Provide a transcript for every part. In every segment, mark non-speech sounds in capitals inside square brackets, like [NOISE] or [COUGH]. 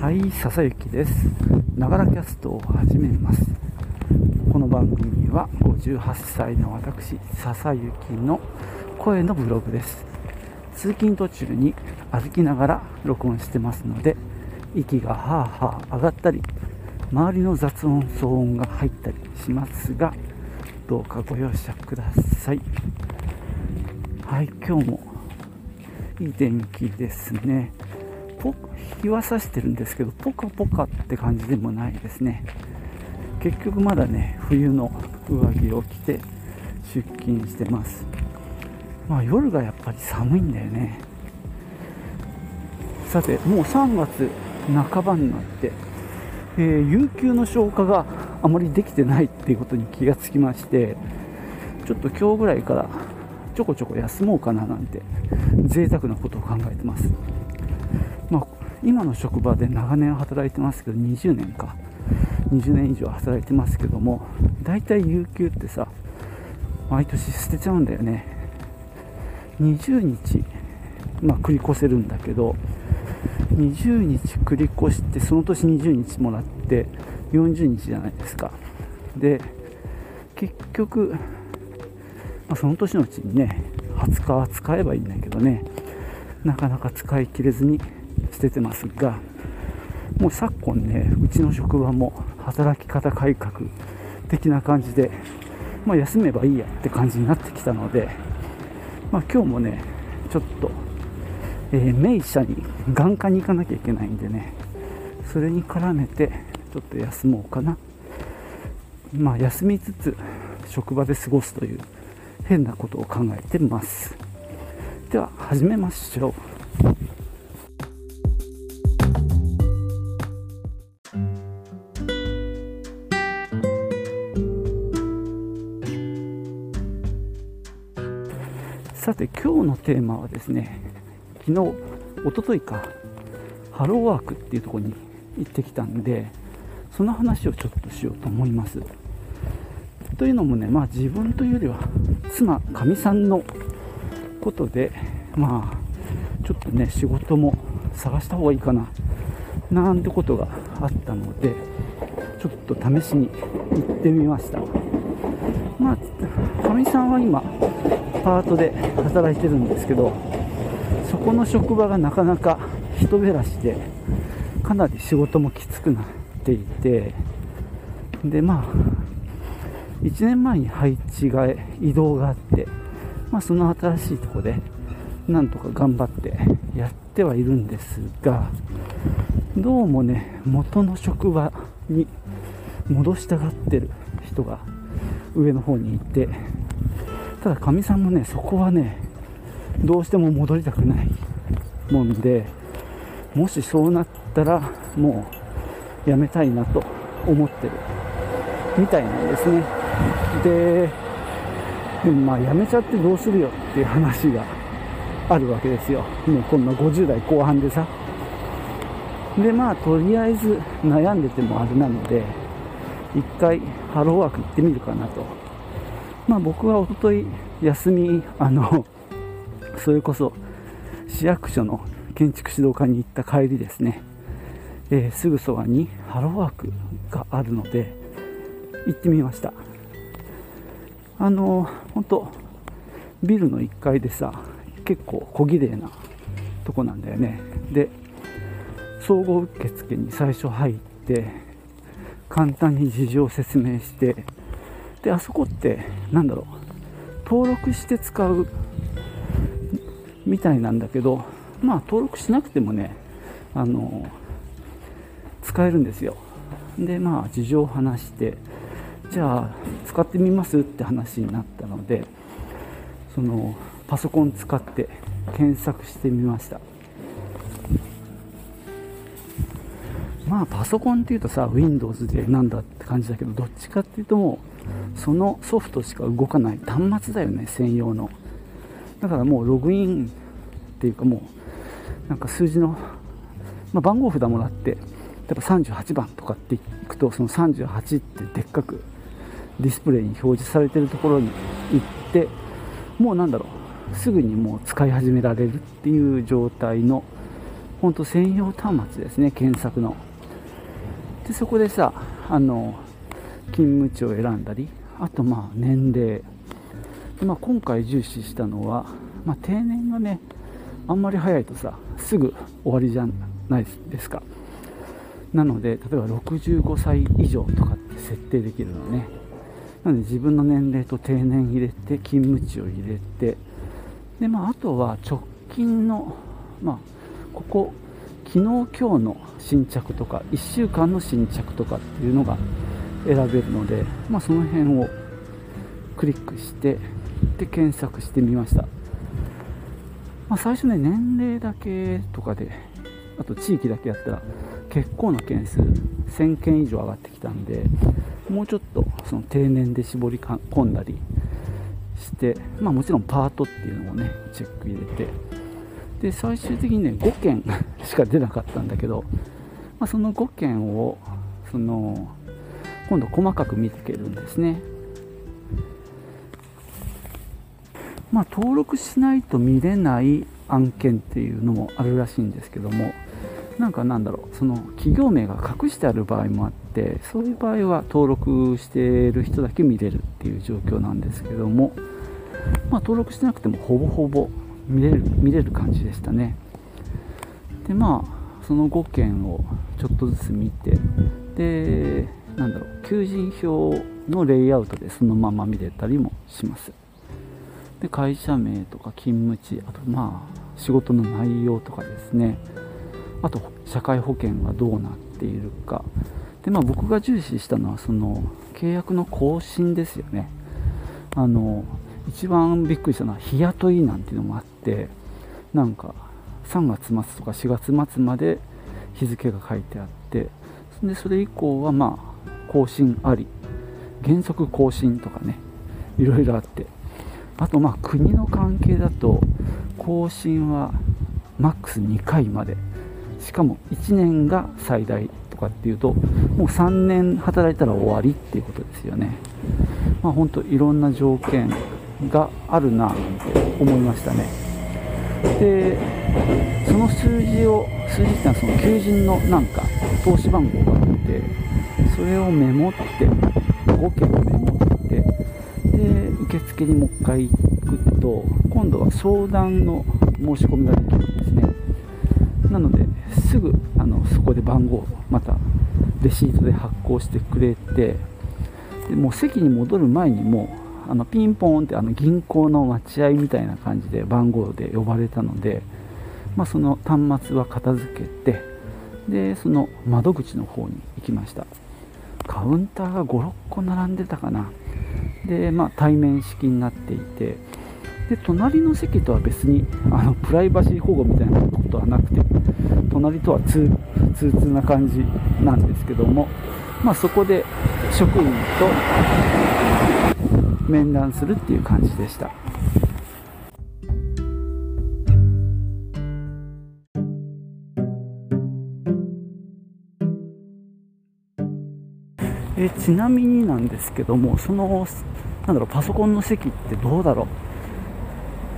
はい笹雪です。ながらキャストを始めます。この番組は58歳の私笹雪の声のブログです。通勤途中に歩きながら録音してますので息がはあはあ上がったり周りの雑音騒音が入ったりしますがどうかご容赦ください。はい今日もいい天気ですね。日は差してるんですけどポカポカって感じでもないですね。結局まだね冬の上着を着て出勤してます。まあ夜がやっぱり寒いんだよね。さてもう3月半ばになって、えー、有給の消化があまりできてないっていうことに気がつきましてちょっと今日ぐらいからちょこちょこ休もうかななんて贅沢なことを考えてます、今の職場で長年働いてますけど20年か。20年以上働いてますけども大体有給ってさ毎年捨てちゃうんだよね。20日、まあ、繰り越せるんだけど20日繰り越してその年20日もらって40日じゃないですか。で結局、まあ、その年のうちにね20日は使えばいいんだけどねなかなか使い切れずに捨ててますがもう昨今ねうちの職場も働き方改革的な感じで、まあ、休めばいいやって感じになってきたので、まあ、今日もねちょっと、えー、名医者に眼科に行かなきゃいけないんでねそれに絡めてちょっと休もうかな。まあ休みつつ職場で過ごすという変なことを考えてます。では始めましょう。て今日のテーマはですね昨日おとといかハローワークっていうとこに行ってきたんでその話をちょっとしようと思います。というのもねまあ自分というよりは妻かみさんのことでまあちょっとね仕事も探した方がいいかななんてことがあったのでちょっと試しに行ってみました。まあかみさんは今パートで働いてるんですけどそこの職場がなかなか人減らしでかなり仕事もきつくなっていてでまあ1年前に配置が移動があって、まあ、その新しいとこでなんとか頑張ってやってはいるんですがどうもね元の職場に戻したがってる人が上の方にいてただかみさんもねそこはねどうしても戻りたくないもんでもしそうなったらもうやめたいなと思ってるみたいなんですね。ででもまあやめちゃってどうするよっていう話があるわけですよ。もうこんな50代後半でさ。でまあとりあえず悩んでてもあれなので一回ハローワーク行ってみるかなと。まあ、僕はおととい休みあの [LAUGHS] それこそ市役所の建築指導課に行った帰りですね、えー、すぐそばにハローワークがあるので行ってみました。あの本当ビルの1階でさ結構小綺麗なとこなんだよね。で総合受付に最初入って簡単に事情を説明してであそこって何だろう。登録して使うみたいなんだけどまあ登録しなくてもねあの使えるんですよ。でまあ事情を話してじゃあ使ってみますって話になったのでそのパソコン使って検索してみました。まあパソコンっていうとさ Windows でなんだって感じだけどどっちかっていうともうそのソフトしか動かない。端末だよね専用の。だからもうログインっていうかもうなんか数字の、まあ、番号札もらって例えば38番とかっていくとその38ってでっかくディスプレイに表示されてるところに行ってもうなんだろう。すぐにもう使い始められるっていう状態の本当専用端末ですね検索の。でそこでさあの勤務地を選んだりあとまあ年齢。で、まあ、今回重視したのは、まあ、定年がねあんまり早いとさすぐ終わりじゃないですか。なので例えば65歳以上とかって設定できるのね。なので自分の年齢と定年入れて勤務地を入れて。で、まあ、あとは直近の、まあ、ここ昨日今日の新着とか1週間の新着とかっていうのが選べるので、まあ、その辺をクリックしてで検索してみました、まあ、最初ね年齢だけとかであと地域だけやったら結構な件数1000件以上上がってきたんでもうちょっとその定年で絞り込んだりして、まあ、もちろんパートっていうのもねチェック入れてで最終的にね5件 [LAUGHS] しか出なかったんだけど、まあ、その5件をその今度細かく見てけるんですね。まあ登録しないと見れない案件っていうのもあるらしいんですけどもなんかなんだろうその企業名が隠してある場合もあってそういう場合は登録している人だけ見れるっていう状況なんですけども、まあ、登録してなくてもほぼほぼ見れる見れる感じでしたね。でまあその5件をちょっとずつ見てでなんだろう求人票のレイアウトでそのまま見れたりもします。で会社名とか勤務地あとまあ仕事の内容とかですね。あと社会保険がどうなっているか。で、まあ、僕が重視したのはその契約の更新ですよね。あの一番びっくりしたのは日雇いなんていうのもあってなんか3月末とか4月末まで日付が書いてあってでそれ以降はまあ更新あり原則更新とかねいろいろあって。あとまあ国の関係だと更新はマックス2回まで。しかも1年が最大とかっていうともう3年働いたら終わりっていうことですよね。まあ本当いろんな条件があるなって思いましたね。でその数字を数字っていうのはその求人のなんか投資番号があってそれをメモって5件メモってで受付にもう一回行くと今度は相談の申し込みができるんですね。なのですぐあのそこで番号またレシートで発行してくれてでもう席に戻る前にもうあのピンポーンってあの銀行の待合みたいな感じで番号で呼ばれたので、まあ、その端末は片付けてでその窓口の方に行きました。カウンターが56個並んでたかな。で、まあ、対面式になっていてで隣の席とは別にあのプライバシー保護みたいなことはなくて隣とは通通な感じなんですけども、まあ、そこで職員と面談するっていう感じでした。えちなみになんですけどもそのなんだろうパソコンの席ってどうだろ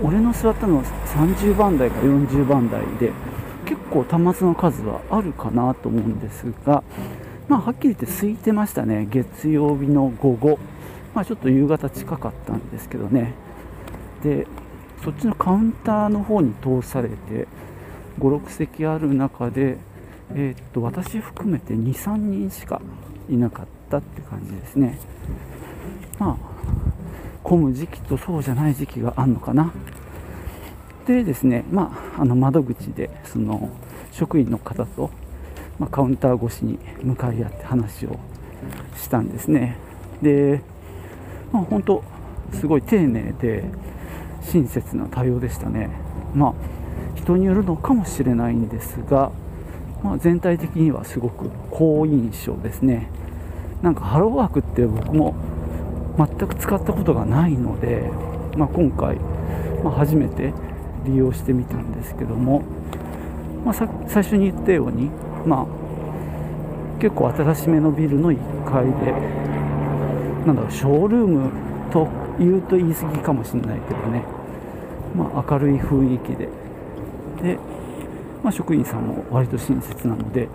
う？俺の座ったのは30番台か40番台で結構端末の数はあるかなと思うんですが、まあ、はっきり言って空いてましたね。月曜日の午後、まあ、ちょっと夕方近かったんですけどね。でそっちのカウンターの方に通されて56席ある中で、えー、っと私含めて23人しかいなかったって感じですね。まあ混む時期とそうじゃない時期があるのかな。でですね、まあ、あの窓口でその職員の方と、まあ、カウンター越しに向かい合って話をしたんですね。で、まあ、本当すごい丁寧で親切な対応でしたね。まあ人によるのかもしれないんですが、まあ、全体的にはすごく好印象ですね。なんかハローワークって僕も全く使ったことがないので、まあ、今回、まあ、初めて利用してみたんですけども、まあ、最初に言ったように、まあ、結構新しめのビルの1階でなんだろうショールームと言うと言い過ぎかもしれないけどね、まあ、明るい雰囲気で。でまあ、職員さんも割と親切なので、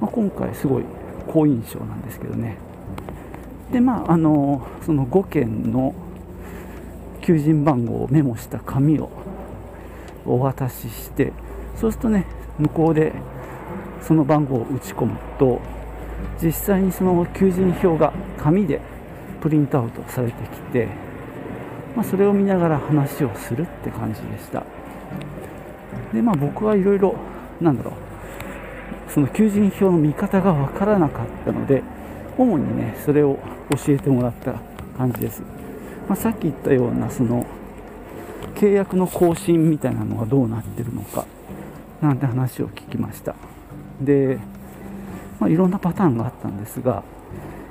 まあ、今回すごい好印象なんですけどね。でまああのその5件の求人番号をメモした紙をお渡ししてそうするとね向こうでその番号を打ち込むと実際にその求人票が紙でプリントアウトされてきて、まあ、それを見ながら話をするって感じでした。でまあ僕はいろいろなんだろうその求人票の見方が分からなかったので主にねそれを教えてもらった感じです、まあ、さっき言ったようなその契約の更新みたいなのがどうなってるのかなんて話を聞きました。で、まあ、いろんなパターンがあったんですが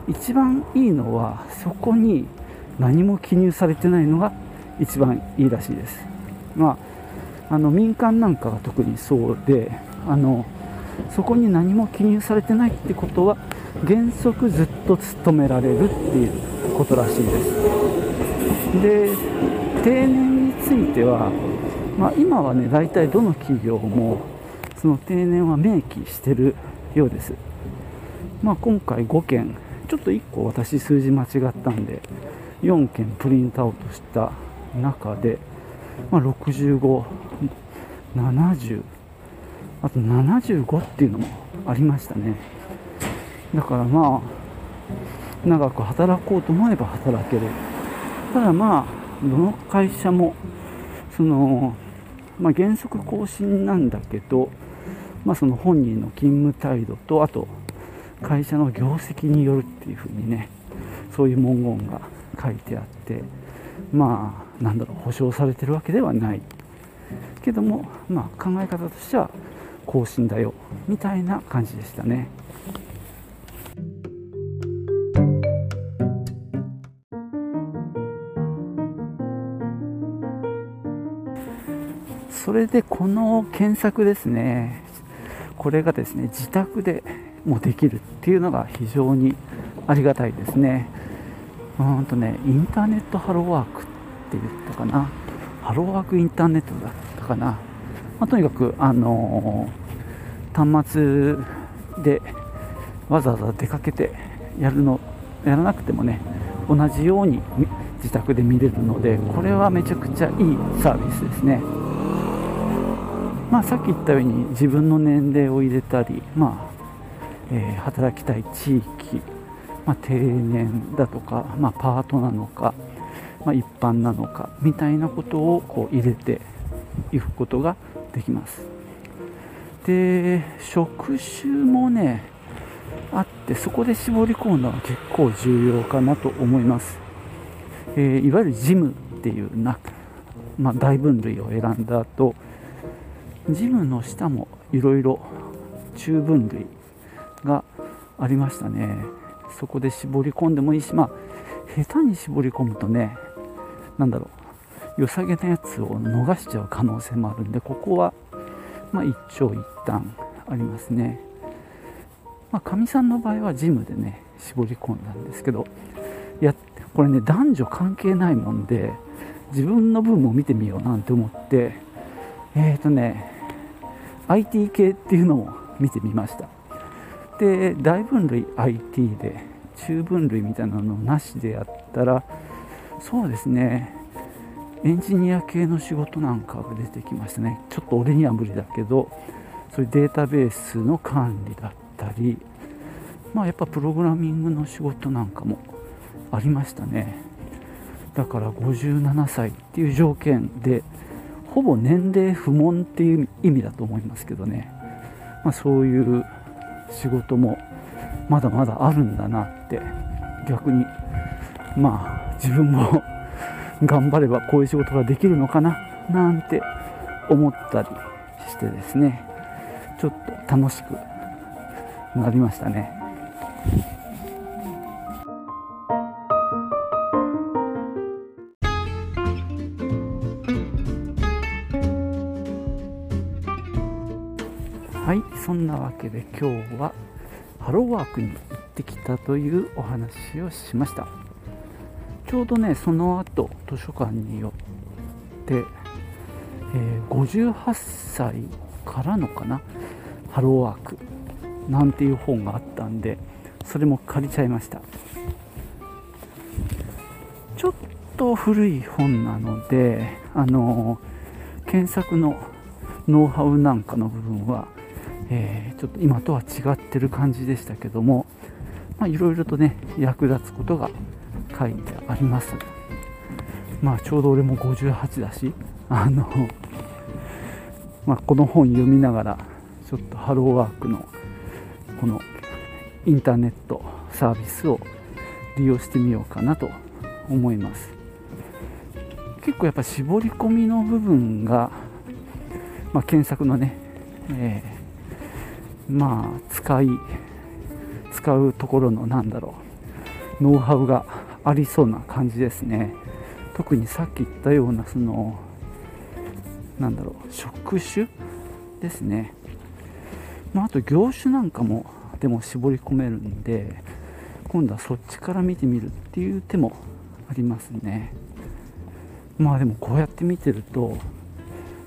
一番いいのはそこに何も記入されてないのが一番いいらしいです、まあ、あの民間なんかが特にそうであのそこに何も記入されてないってことは原則ずっと勤められるっていうことらしいです。で定年については、まあ、今はね大体どの企業もその定年は明記してるようです、まあ、今回5件ちょっと1個私数字間違ったんで4件プリントアウトした中で、まあ、65、70あと75っていうのもありましたね。だからまあ長く働こうと思えば働ける。ただまあどの会社もその、まあ、原則更新なんだけど、まあ、その本人の勤務態度とあと会社の業績によるっていうふうにねそういう文言が書いてあってまあなんだろう保証されてるわけではないけども、まあ、考え方としては更新だよみたいな感じでしたね。それでこの検索ですねこれがですね自宅でもできるっていうのが非常にありがたいですね。うんとねインターネットハローワークって言ったかな。ハローワークインターネットだったかな、まあ、とにかくあのー、端末でわざわざ出かけてやるのやらなくてもね同じように自宅で見れるのでこれはめちゃくちゃいいサービスですね。まあ、さっき言ったように自分の年齢を入れたり、まあえ、働きたい地域、まあ、定年だとか、まあ、パートなのか、まあ、一般なのかみたいなことをこう入れていくことができます。で職種もねあってそこで絞り込むのは結構重要かなと思います、えー、いわゆるジムっていうな、まあ、大分類を選んだ後ジムの下もいろいろ中分類がありましたね。そこで絞り込んでもいいしまあ下手に絞り込むとね何だろう良さげなやつを逃しちゃう可能性もあるんでここはまあ一長一短ありますね。まかみさんの場合はジムでね絞り込んだんですけどいやこれね男女関係ないもんで自分の分も見てみようなんて思ってえっ、ー、とね IT 系っていうのを見てみました。で大分類 IT で中分類みたいなのなしでやったらそうですね。エンジニア系の仕事なんかが出てきましたね。ちょっと俺には無理だけどそういうデータベースの管理だったりまあやっぱプログラミングの仕事なんかもありましたね。だから57歳っていう条件でほぼ年齢不問っていう意味だと思いますけどね、まあ、そういう仕事もまだまだあるんだなって逆にまあ自分も頑張ればこういう仕事ができるのかななんて思ったりしてですねちょっと楽しくなりましたね。んなわけで今日はハローワークに行ってきたというお話をしました。ちょうどねその後図書館によって、えー、58歳からのかなハローワークなんていう本があったんでそれも借りちゃいました。ちょっと古い本なのであの検索のノウハウなんかの部分は、えー、ちょっと今とは違ってる感じでしたけどもいろいろとね役立つことが書いてあります。まあちょうど俺も58だしあの、まあ、この本読みながらちょっとハローワークのこのインターネットサービスを利用してみようかなと思います。結構やっぱ絞り込みの部分が、まあ、検索のね、えー、まあ使い使うところのなんだろうノウハウがありそうな感じですね。特にさっき言ったようなそのなんだろう職種ですね、まあ、あと業種なんかもでも絞り込めるんで今度はそっちから見てみるっていう手もありますね。まあでもこうやって見てると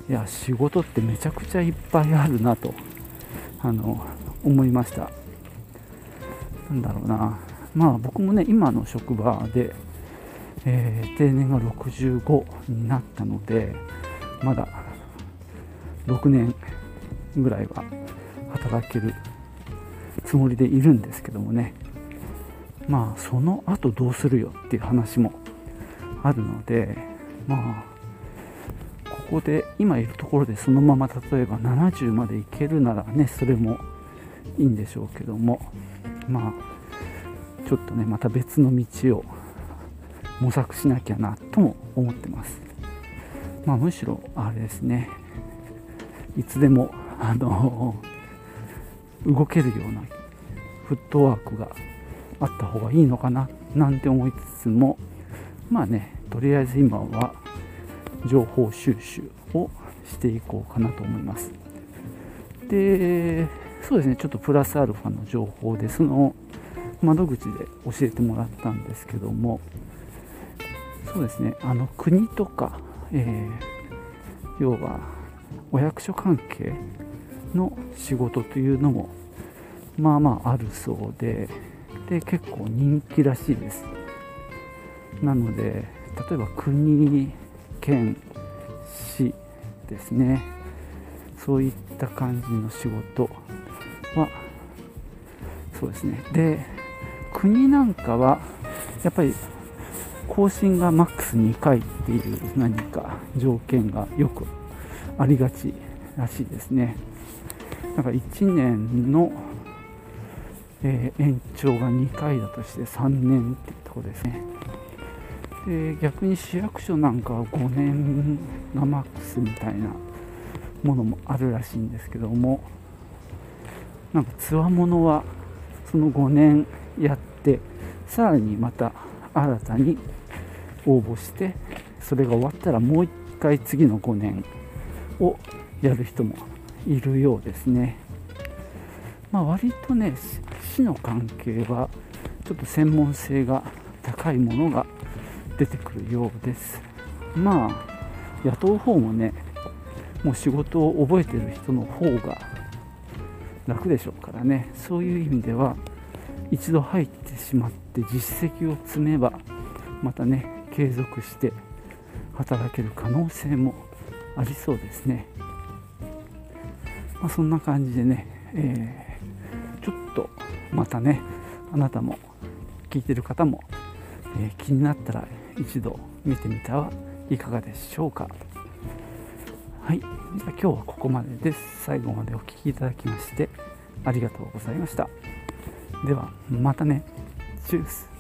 いや仕事ってめちゃくちゃいっぱいあるなと。あの思いました。なんだろうな。まあ僕もね今の職場でえー、定年が65になったのでまだ6年ぐらいは働けるつもりでいるんですけどもね。まあその後どうするよっていう話もあるのでまあここで今いるところでそのまま例えば70までいけるならねそれもいいんでしょうけどもまあちょっとねまた別の道を模索しなきゃなとも思ってます。まあ、むしろあれですねいつでもあの動けるようなフットワークがあった方がいいのかななんて思いつつもまあねとりあえず今は情報収集をしていこうかなと思います。でそうですねちょっとプラスアルファの情報でその窓口で教えてもらったんですけどもそうですねあの国とか、えー、要はお役所関係の仕事というのもまあまああるそうでで結構人気らしいです。なので例えば国県市ですねそういった感じの仕事はそうですねで国なんかはやっぱり更新がマックス2回っていう何か条件がよくありがちらしいですね。だから1年の、えー、延長が2回だとして3年っていうところですね。で逆に市役所なんかは5年がマックスみたいなものもあるらしいんですけどもなんかつわものはその5年やってさらにまた新たに応募してそれが終わったらもう一回次の5年をやる人もいるようですね。まあ、割とね市の関係はちょっと専門性が高いものが出てくるようです。まあ雇う方もねもう仕事を覚えてる人の方が楽でしょうからねそういう意味では一度入ってしまって実績を積めばまたね継続して働ける可能性もありそうですね、まあ、そんな感じでね、えー、ちょっとまたねあなたも聞いてる方も、えー、気になったら一度見てみてはいかがでしょうか。はい。じゃあ今日はここまでです。最後までお聴きいただきましてありがとうございました。ではまたね。チュース。